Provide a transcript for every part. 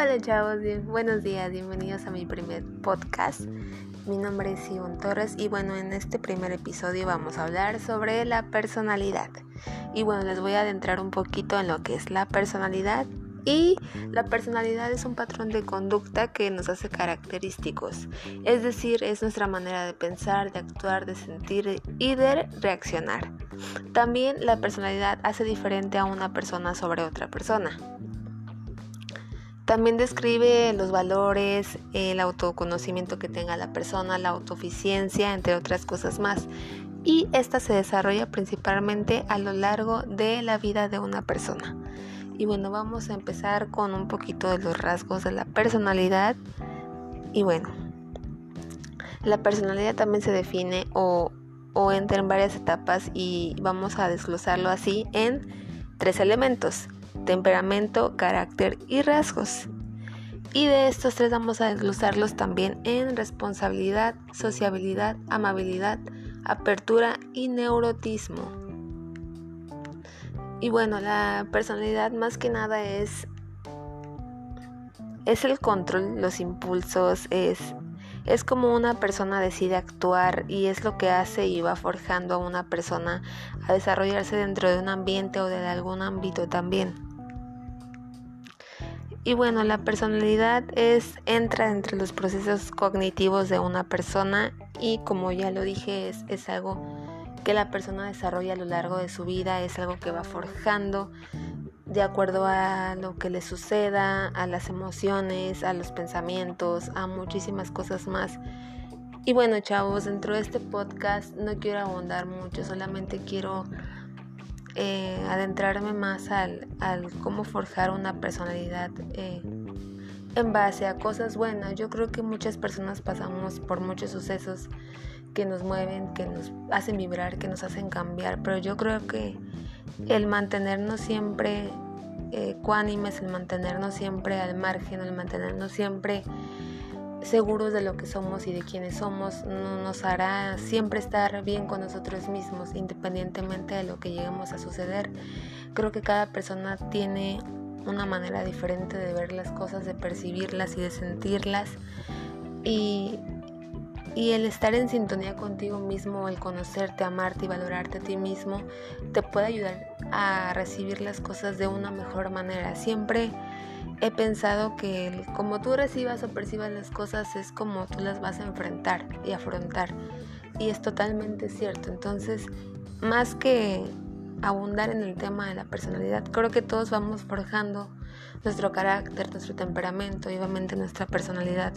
Hola chavos, buenos días, bienvenidos a mi primer podcast. Mi nombre es Ivonne Torres y bueno, en este primer episodio vamos a hablar sobre la personalidad. Y bueno, les voy a adentrar un poquito en lo que es la personalidad. Y la personalidad es un patrón de conducta que nos hace característicos, es decir, es nuestra manera de pensar, de actuar, de sentir y de reaccionar. También la personalidad hace diferente a una persona sobre otra persona. También describe los valores, el autoconocimiento que tenga la persona, la autoeficiencia, entre otras cosas más. Y esta se desarrolla principalmente a lo largo de la vida de una persona. Y bueno, vamos a empezar con un poquito de los rasgos de la personalidad. Y bueno, la personalidad también se define o o entra en varias etapas y vamos a desglosarlo así en tres elementos, temperamento, carácter y rasgos. Y de estos tres vamos a desglosarlos también en responsabilidad, sociabilidad, amabilidad, apertura y neurotismo. Y bueno, la personalidad más que nada es es el control, los impulsos, es es como una persona decide actuar y es lo que hace y va forjando a una persona a desarrollarse dentro de un ambiente o de algún ámbito también. Y bueno, la personalidad es entra entre los procesos cognitivos de una persona y como ya lo dije es, es algo que la persona desarrolla a lo largo de su vida, es algo que va forjando de acuerdo a lo que le suceda, a las emociones, a los pensamientos, a muchísimas cosas más. Y bueno, chavos, dentro de este podcast no quiero abundar mucho, solamente quiero eh, adentrarme más al, cómo forjar una personalidad eh, en base a cosas buenas. Yo creo que muchas personas pasamos por muchos sucesos que nos mueven, que nos hacen vibrar, que nos hacen cambiar, pero yo creo que el mantenernos siempre eh, cuánimes, el mantenernos siempre al margen, el mantenernos siempre seguros de lo que somos y de quiénes somos, nos hará siempre estar bien con nosotros mismos, independientemente de lo que lleguemos a suceder. Creo que cada persona tiene una manera diferente de ver las cosas, de percibirlas y de sentirlas. Y y el estar en sintonía contigo mismo, el conocerte, amarte y valorarte a ti mismo, te puede ayudar a recibir las cosas de una mejor manera. Siempre he pensado que como tú recibas o percibas las cosas es como tú las vas a enfrentar y afrontar. Y es totalmente cierto. Entonces, más que abundar en el tema de la personalidad, creo que todos vamos forjando nuestro carácter, nuestro temperamento y obviamente nuestra personalidad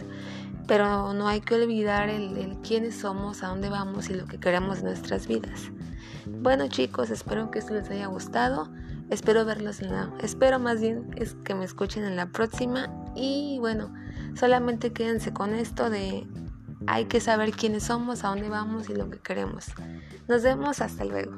pero no hay que olvidar el, quiénes somos, a dónde vamos y lo que queremos en nuestras vidas. Bueno chicos, espero que esto les haya gustado. Espero verlos en la... Espero más bien es que me escuchen en la próxima. Y bueno, solamente quédense con esto de hay que saber quiénes somos, a dónde vamos y lo que queremos. Nos vemos, hasta luego.